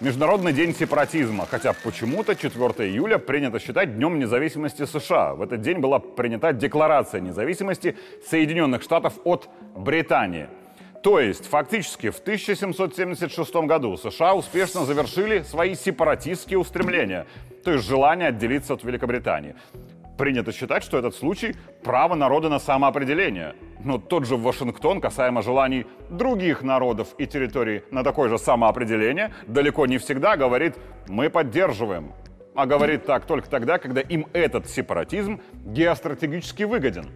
Международный день сепаратизма, хотя почему-то 4 июля принято считать Днем независимости США. В этот день была принята Декларация независимости Соединенных Штатов от Британии. То есть, фактически, в 1776 году США успешно завершили свои сепаратистские устремления, то есть желание отделиться от Великобритании принято считать, что этот случай – право народа на самоопределение. Но тот же Вашингтон, касаемо желаний других народов и территорий на такое же самоопределение, далеко не всегда говорит «мы поддерживаем». А говорит так только тогда, когда им этот сепаратизм геостратегически выгоден.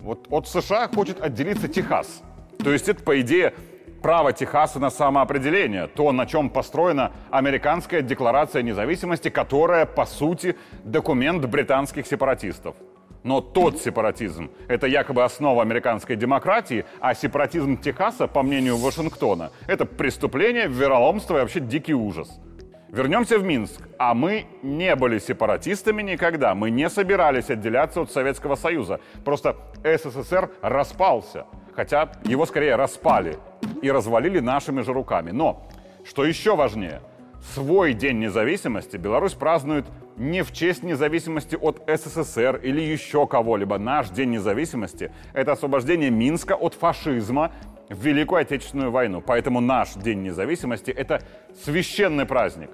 Вот от США хочет отделиться Техас. То есть это, по идее, право Техаса на самоопределение, то, на чем построена американская декларация независимости, которая, по сути, документ британских сепаратистов. Но тот сепаратизм – это якобы основа американской демократии, а сепаратизм Техаса, по мнению Вашингтона, это преступление, вероломство и вообще дикий ужас. Вернемся в Минск. А мы не были сепаратистами никогда. Мы не собирались отделяться от Советского Союза. Просто СССР распался. Хотя его скорее распали и развалили нашими же руками. Но, что еще важнее, свой День независимости Беларусь празднует не в честь независимости от СССР или еще кого-либо. Наш День независимости — это освобождение Минска от фашизма в Великую Отечественную войну. Поэтому наш День независимости — это священный праздник.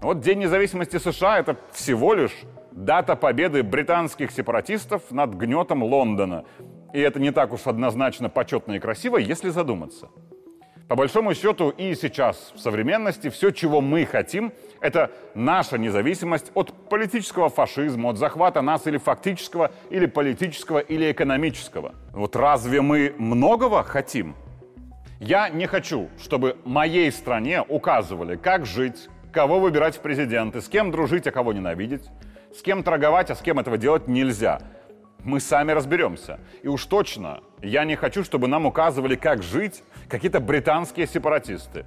Вот День независимости США — это всего лишь дата победы британских сепаратистов над гнетом Лондона. И это не так уж однозначно почетно и красиво, если задуматься. По большому счету и сейчас, в современности, все, чего мы хотим, это наша независимость от политического фашизма, от захвата нас или фактического, или политического, или экономического. Вот разве мы многого хотим? Я не хочу, чтобы моей стране указывали, как жить, кого выбирать в президенты, с кем дружить, а кого ненавидеть, с кем торговать, а с кем этого делать нельзя – мы сами разберемся. И уж точно я не хочу, чтобы нам указывали, как жить какие-то британские сепаратисты.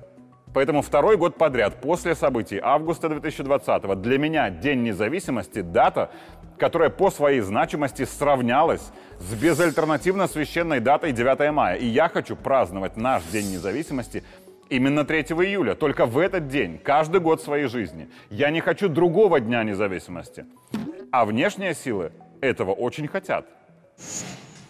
Поэтому второй год подряд, после событий августа 2020 для меня День независимости – дата, которая по своей значимости сравнялась с безальтернативно священной датой 9 мая. И я хочу праздновать наш День независимости именно 3 июля, только в этот день, каждый год своей жизни. Я не хочу другого Дня независимости. А внешние силы этого очень хотят.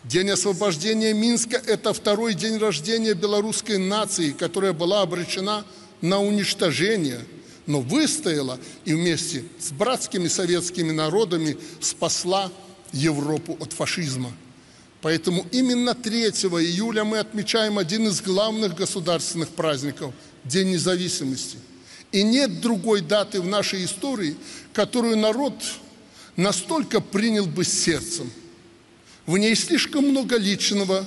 День освобождения Минска – это второй день рождения белорусской нации, которая была обречена на уничтожение, но выстояла и вместе с братскими советскими народами спасла Европу от фашизма. Поэтому именно 3 июля мы отмечаем один из главных государственных праздников – День независимости. И нет другой даты в нашей истории, которую народ настолько принял бы сердцем. В ней слишком много личного,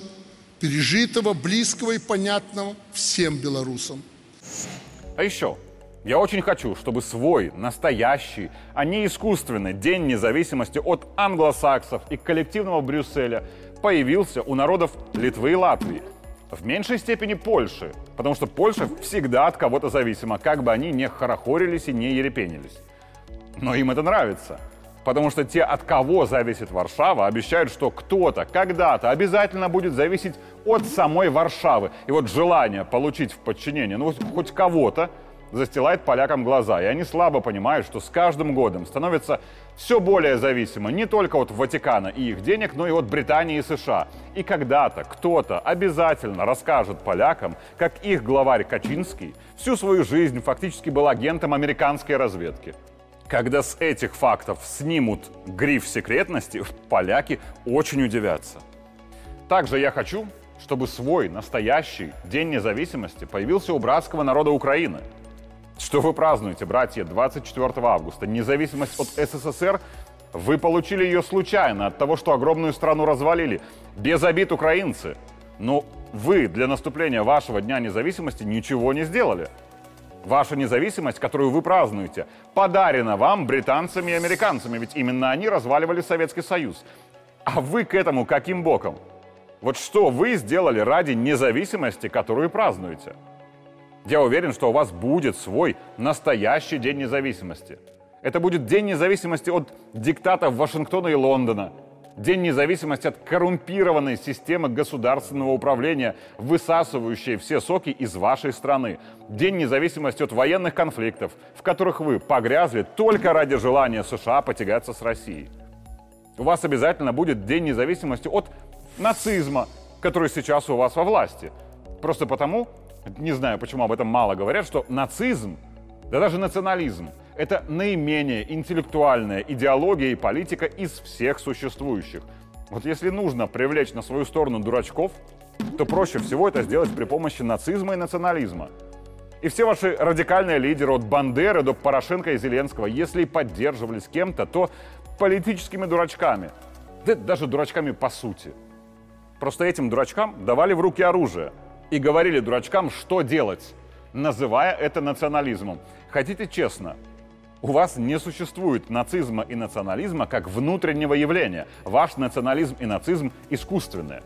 пережитого, близкого и понятного всем белорусам. А еще, я очень хочу, чтобы свой, настоящий, а не искусственный День независимости от англосаксов и коллективного Брюсселя появился у народов Литвы и Латвии. В меньшей степени Польши, потому что Польша всегда от кого-то зависима, как бы они не хорохорились и не ерепенились. Но им это нравится – Потому что те, от кого зависит Варшава, обещают, что кто-то когда-то обязательно будет зависеть от самой Варшавы. И вот желание получить в подчинение, ну, хоть кого-то, застилает полякам глаза. И они слабо понимают, что с каждым годом становится все более зависимо не только от Ватикана и их денег, но и от Британии и США. И когда-то кто-то обязательно расскажет полякам, как их главарь Качинский всю свою жизнь фактически был агентом американской разведки. Когда с этих фактов снимут гриф секретности, поляки очень удивятся. Также я хочу, чтобы свой настоящий День независимости появился у братского народа Украины. Что вы празднуете, братья, 24 августа? Независимость от СССР? Вы получили ее случайно от того, что огромную страну развалили. Без обид украинцы. Но вы для наступления вашего Дня независимости ничего не сделали. Ваша независимость, которую вы празднуете, подарена вам британцами и американцами, ведь именно они разваливали Советский Союз. А вы к этому каким боком? Вот что вы сделали ради независимости, которую празднуете? Я уверен, что у вас будет свой настоящий День независимости. Это будет День независимости от диктатов Вашингтона и Лондона, День независимости от коррумпированной системы государственного управления, высасывающей все соки из вашей страны. День независимости от военных конфликтов, в которых вы погрязли только ради желания США потягаться с Россией. У вас обязательно будет День независимости от нацизма, который сейчас у вас во власти. Просто потому, не знаю, почему об этом мало говорят, что нацизм, да даже национализм – это наименее интеллектуальная идеология и политика из всех существующих. Вот если нужно привлечь на свою сторону дурачков, то проще всего это сделать при помощи нацизма и национализма. И все ваши радикальные лидеры от Бандеры до Порошенко и Зеленского, если и поддерживались кем-то, то политическими дурачками. Да даже дурачками по сути. Просто этим дурачкам давали в руки оружие и говорили дурачкам, что делать, называя это национализмом. Хотите честно, у вас не существует нацизма и национализма как внутреннего явления. Ваш национализм и нацизм искусственные.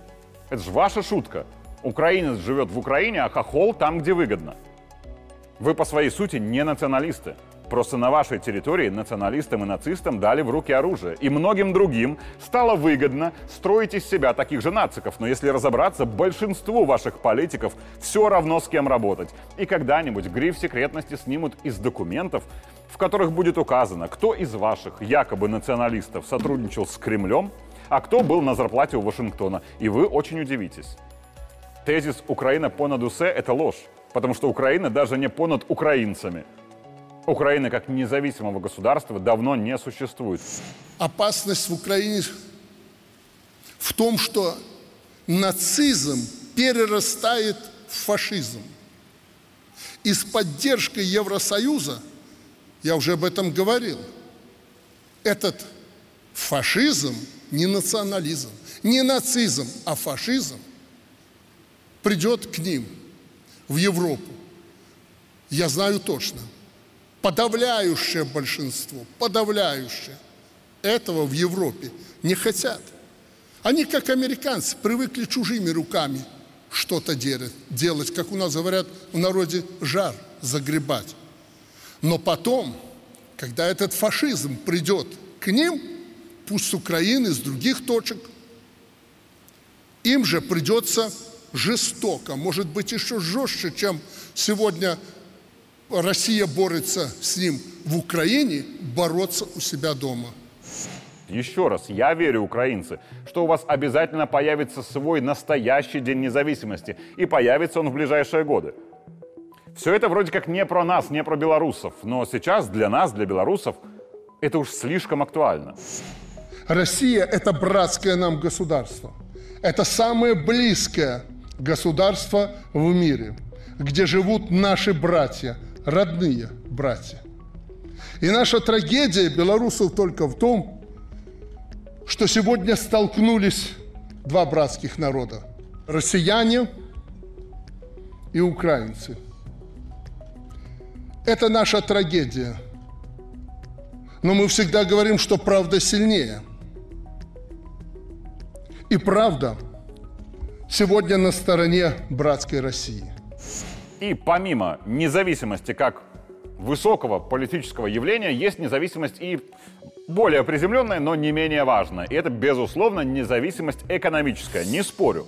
Это же ваша шутка. Украинец живет в Украине, а хохол там, где выгодно. Вы по своей сути не националисты. Просто на вашей территории националистам и нацистам дали в руки оружие. И многим другим стало выгодно строить из себя таких же нациков. Но если разобраться, большинству ваших политиков все равно с кем работать. И когда-нибудь гриф секретности снимут из документов, в которых будет указано, кто из ваших якобы националистов сотрудничал с Кремлем, а кто был на зарплате у Вашингтона. И вы очень удивитесь. Тезис «Украина понад усе» — это ложь, потому что Украина даже не понад украинцами. Украины как независимого государства давно не существует. Опасность в Украине в том, что нацизм перерастает в фашизм. И с поддержкой Евросоюза – я уже об этом говорил. Этот фашизм не национализм, не нацизм, а фашизм придет к ним в Европу. Я знаю точно. Подавляющее большинство, подавляющее этого в Европе не хотят. Они, как американцы, привыкли чужими руками что-то делать, делать, как у нас говорят в народе, жар загребать. Но потом, когда этот фашизм придет к ним, пусть с Украины, с других точек, им же придется жестоко, может быть, еще жестче, чем сегодня Россия борется с ним в Украине, бороться у себя дома. Еще раз, я верю, украинцы, что у вас обязательно появится свой настоящий День независимости, и появится он в ближайшие годы. Все это вроде как не про нас, не про белорусов, но сейчас для нас, для белорусов, это уж слишком актуально. Россия – это братское нам государство. Это самое близкое государство в мире, где живут наши братья, родные братья. И наша трагедия белорусов только в том, что сегодня столкнулись два братских народа – россияне и украинцы – это наша трагедия. Но мы всегда говорим, что правда сильнее. И правда сегодня на стороне братской России. И помимо независимости как высокого политического явления, есть независимость и более приземленная, но не менее важная. И это, безусловно, независимость экономическая, не спорю.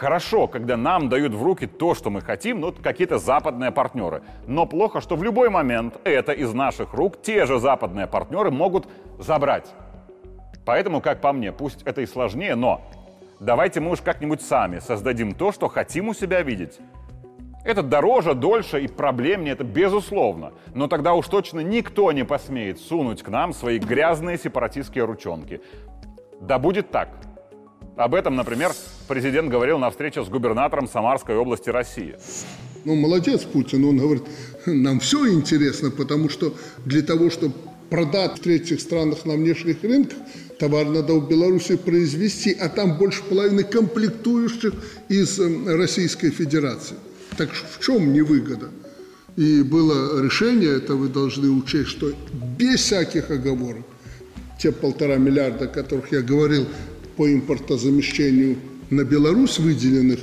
Хорошо, когда нам дают в руки то, что мы хотим, ну, какие-то западные партнеры. Но плохо, что в любой момент это из наших рук те же западные партнеры могут забрать. Поэтому, как по мне, пусть это и сложнее, но давайте мы уж как-нибудь сами создадим то, что хотим у себя видеть. Это дороже, дольше и проблемнее, это безусловно. Но тогда уж точно никто не посмеет сунуть к нам свои грязные сепаратистские ручонки. Да будет так. Об этом, например, президент говорил на встрече с губернатором Самарской области России. Ну, молодец Путин, он говорит, нам все интересно, потому что для того, чтобы продать в третьих странах на внешних рынках, товар надо в Беларуси произвести, а там больше половины комплектующих из эм, Российской Федерации. Так в чем невыгода? И было решение, это вы должны учесть, что без всяких оговорок, те полтора миллиарда, о которых я говорил по импортозамещению на Беларусь выделенных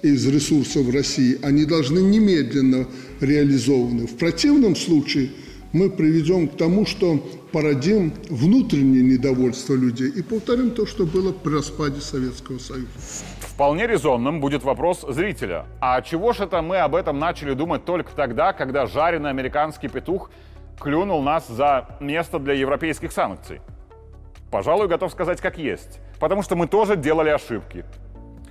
из ресурсов России, они должны немедленно реализованы. В противном случае мы приведем к тому, что породим внутреннее недовольство людей и повторим то, что было при распаде Советского Союза. Вполне резонным будет вопрос зрителя. А чего ж это мы об этом начали думать только тогда, когда жареный американский петух клюнул нас за место для европейских санкций? Пожалуй, готов сказать как есть. Потому что мы тоже делали ошибки.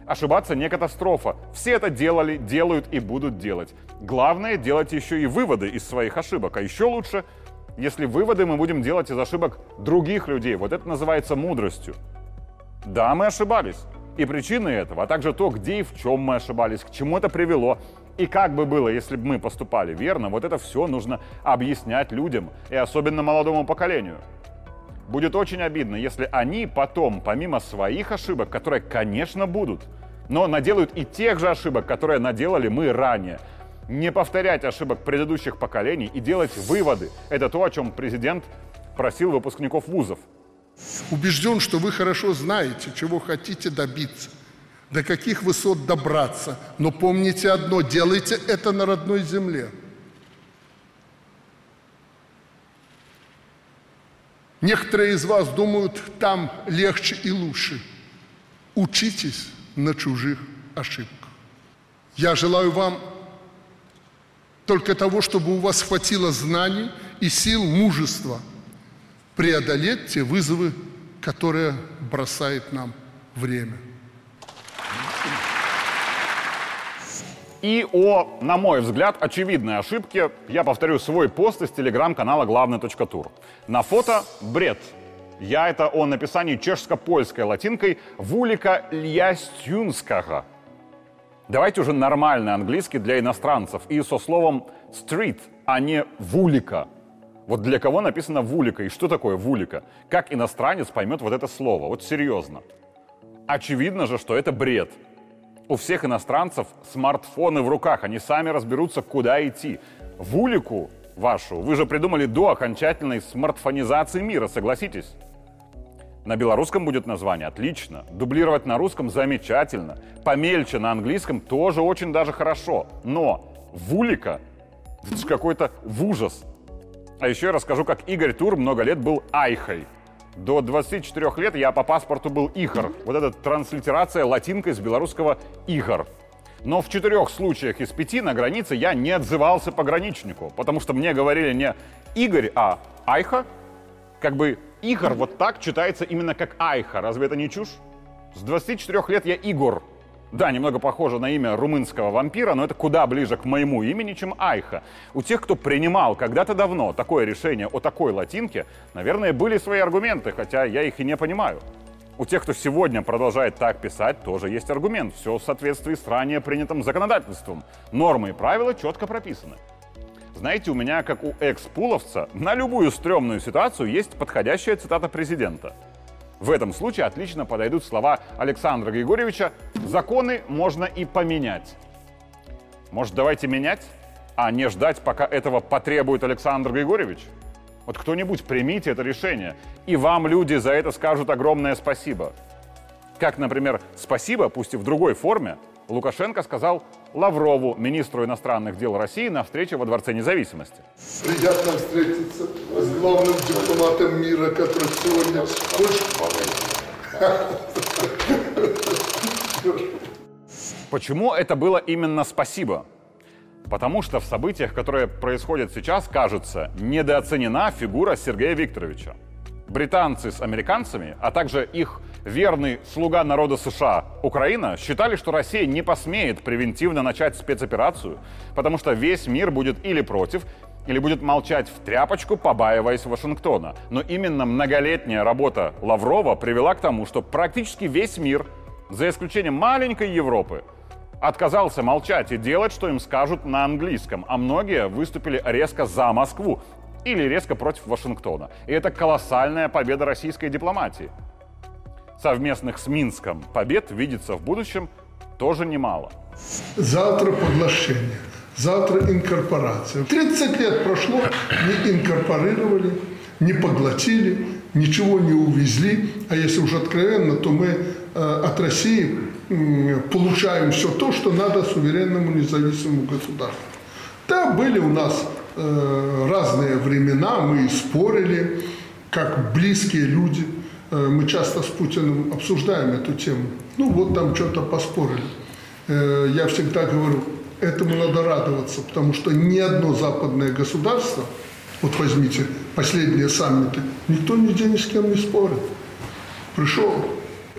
Ошибаться не катастрофа. Все это делали, делают и будут делать. Главное делать еще и выводы из своих ошибок. А еще лучше, если выводы мы будем делать из ошибок других людей. Вот это называется мудростью. Да, мы ошибались. И причины этого, а также то, где и в чем мы ошибались, к чему это привело, и как бы было, если бы мы поступали верно, вот это все нужно объяснять людям, и особенно молодому поколению. Будет очень обидно, если они потом, помимо своих ошибок, которые, конечно, будут, но наделают и тех же ошибок, которые наделали мы ранее. Не повторять ошибок предыдущих поколений и делать выводы. Это то, о чем президент просил выпускников вузов. Убежден, что вы хорошо знаете, чего хотите добиться, до каких высот добраться. Но помните одно, делайте это на родной земле. Некоторые из вас думают, там легче и лучше. Учитесь на чужих ошибках. Я желаю вам только того, чтобы у вас хватило знаний и сил, мужества преодолеть те вызовы, которые бросает нам время. И о, на мой взгляд, очевидной ошибке я повторю свой пост из телеграм-канала «Главный.тур». На фото бред. Я это о написании чешско-польской латинкой «Вулика Льястюнского». Давайте уже нормальный английский для иностранцев и со словом «street», а не «вулика». Вот для кого написано «вулика» и что такое «вулика»? Как иностранец поймет вот это слово? Вот серьезно. Очевидно же, что это бред – у всех иностранцев смартфоны в руках, они сами разберутся, куда идти. В улику вашу вы же придумали до окончательной смартфонизации мира, согласитесь? На белорусском будет название, отлично. Дублировать на русском замечательно. Помельче на английском тоже очень даже хорошо. Но вулика — это же какой-то в ужас. А еще я расскажу, как Игорь Тур много лет был айхой — до 24 лет я по паспорту был Ихар. Вот эта транслитерация латинкой с белорусского Игор. Но в четырех случаях из пяти на границе я не отзывался пограничнику, потому что мне говорили не Игорь, а Айха. Как бы Игор вот так читается именно как Айха. Разве это не чушь? С 24 лет я Игор. Да, немного похоже на имя румынского вампира, но это куда ближе к моему имени, чем Айха. У тех, кто принимал когда-то давно такое решение о такой латинке, наверное, были свои аргументы, хотя я их и не понимаю. У тех, кто сегодня продолжает так писать, тоже есть аргумент. Все в соответствии с ранее принятым законодательством. Нормы и правила четко прописаны. Знаете, у меня, как у экс-пуловца, на любую стрёмную ситуацию есть подходящая цитата президента – в этом случае отлично подойдут слова Александра Григорьевича «законы можно и поменять». Может, давайте менять, а не ждать, пока этого потребует Александр Григорьевич? Вот кто-нибудь примите это решение, и вам люди за это скажут огромное спасибо. Как, например, спасибо, пусть и в другой форме, Лукашенко сказал Лаврову, министру иностранных дел России, на встрече во Дворце независимости. Приятно встретиться с главным дипломатом мира, который сегодня Почему это было именно спасибо? Потому что в событиях, которые происходят сейчас, кажется, недооценена фигура Сергея Викторовича. Британцы с американцами, а также их верный слуга народа США Украина считали, что Россия не посмеет превентивно начать спецоперацию, потому что весь мир будет или против, или будет молчать в тряпочку, побаиваясь Вашингтона. Но именно многолетняя работа Лаврова привела к тому, что практически весь мир, за исключением маленькой Европы, отказался молчать и делать, что им скажут на английском, а многие выступили резко за Москву или резко против Вашингтона. И это колоссальная победа российской дипломатии совместных с Минском побед видится в будущем тоже немало. Завтра поглощение. завтра инкорпорация. 30 лет прошло, не инкорпорировали, не поглотили, ничего не увезли. А если уже откровенно, то мы э, от России э, получаем все то, что надо суверенному независимому государству. Да, были у нас разные времена, мы спорили, как близкие люди. Э, мы часто с Путиным обсуждаем эту тему. Ну вот там что-то поспорили. Э, я всегда говорю, этому надо радоваться, потому что ни одно западное государство, вот возьмите последние саммиты, никто нигде ни с кем не спорит. Пришел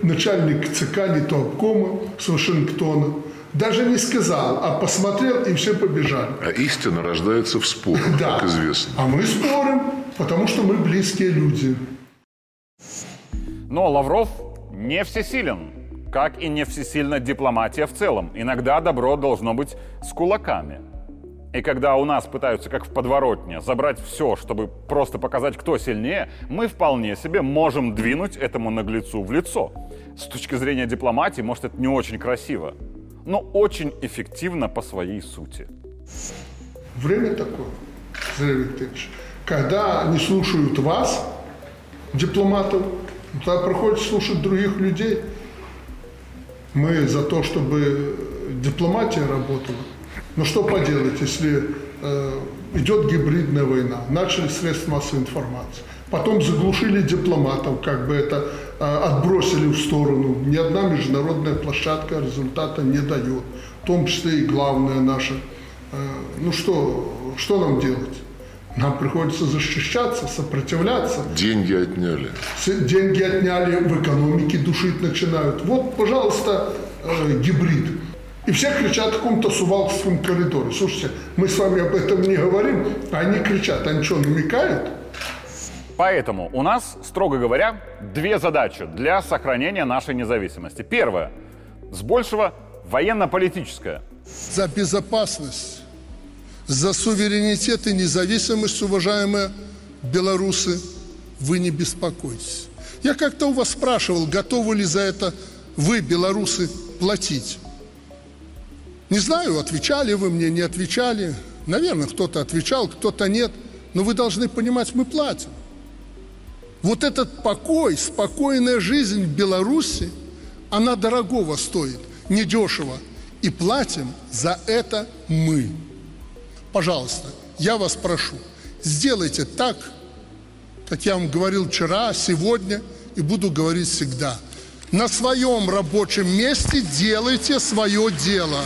начальник ЦК не то обкома с Вашингтона, даже не сказал, а посмотрел, и все побежали. А истина рождается в споре, Да. как известно. А мы спорим, потому что мы близкие люди. Но Лавров не всесилен, как и не всесильна дипломатия в целом. Иногда добро должно быть с кулаками. И когда у нас пытаются, как в подворотне, забрать все, чтобы просто показать, кто сильнее, мы вполне себе можем двинуть этому наглецу в лицо. С точки зрения дипломатии, может, это не очень красиво, но очень эффективно по своей сути. Время такое, Зря Викторович, когда не слушают вас, дипломатов, тогда приходится слушать других людей. Мы за то, чтобы дипломатия работала. Но что поделать, если э, идет гибридная война, начали средства массовой информации, потом заглушили дипломатов, как бы это отбросили в сторону. Ни одна международная площадка результата не дает, в том числе и главная наша. Э, ну что, что нам делать? Нам приходится защищаться, сопротивляться. Деньги отняли. Деньги отняли, в экономике душить начинают. Вот, пожалуйста, э, гибрид. И все кричат в каком-то сувалском коридоре. Слушайте, мы с вами об этом не говорим, а они кричат. Они что, намекают? Поэтому у нас, строго говоря, две задачи для сохранения нашей независимости. Первая – с большего военно-политическая. За безопасность, за суверенитет и независимость, уважаемые белорусы, вы не беспокойтесь. Я как-то у вас спрашивал, готовы ли за это вы, белорусы, платить. Не знаю, отвечали вы мне, не отвечали. Наверное, кто-то отвечал, кто-то нет. Но вы должны понимать, мы платим. Вот этот покой, спокойная жизнь в Беларуси, она дорогого стоит, недешево. И платим за это мы. Пожалуйста, я вас прошу, сделайте так, как я вам говорил вчера, сегодня и буду говорить всегда. На своем рабочем месте делайте свое дело.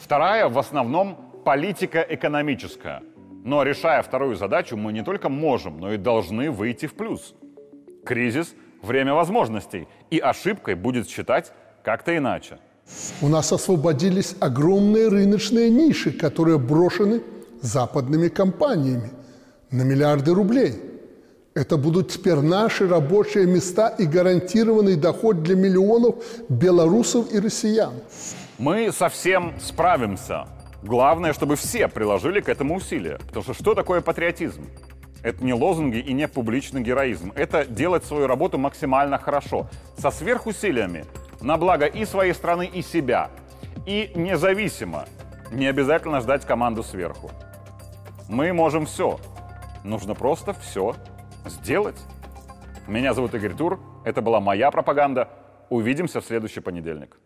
Вторая в основном политика экономическая. Но решая вторую задачу, мы не только можем, но и должны выйти в плюс. Кризис – время возможностей, и ошибкой будет считать как-то иначе. У нас освободились огромные рыночные ниши, которые брошены западными компаниями на миллиарды рублей. Это будут теперь наши рабочие места и гарантированный доход для миллионов белорусов и россиян. Мы совсем справимся. Главное, чтобы все приложили к этому усилия. Потому что что такое патриотизм? Это не лозунги и не публичный героизм. Это делать свою работу максимально хорошо, со сверхусилиями, на благо и своей страны, и себя. И независимо. Не обязательно ждать команду сверху. Мы можем все. Нужно просто все сделать. Меня зовут Игорь Тур. Это была моя пропаганда. Увидимся в следующий понедельник.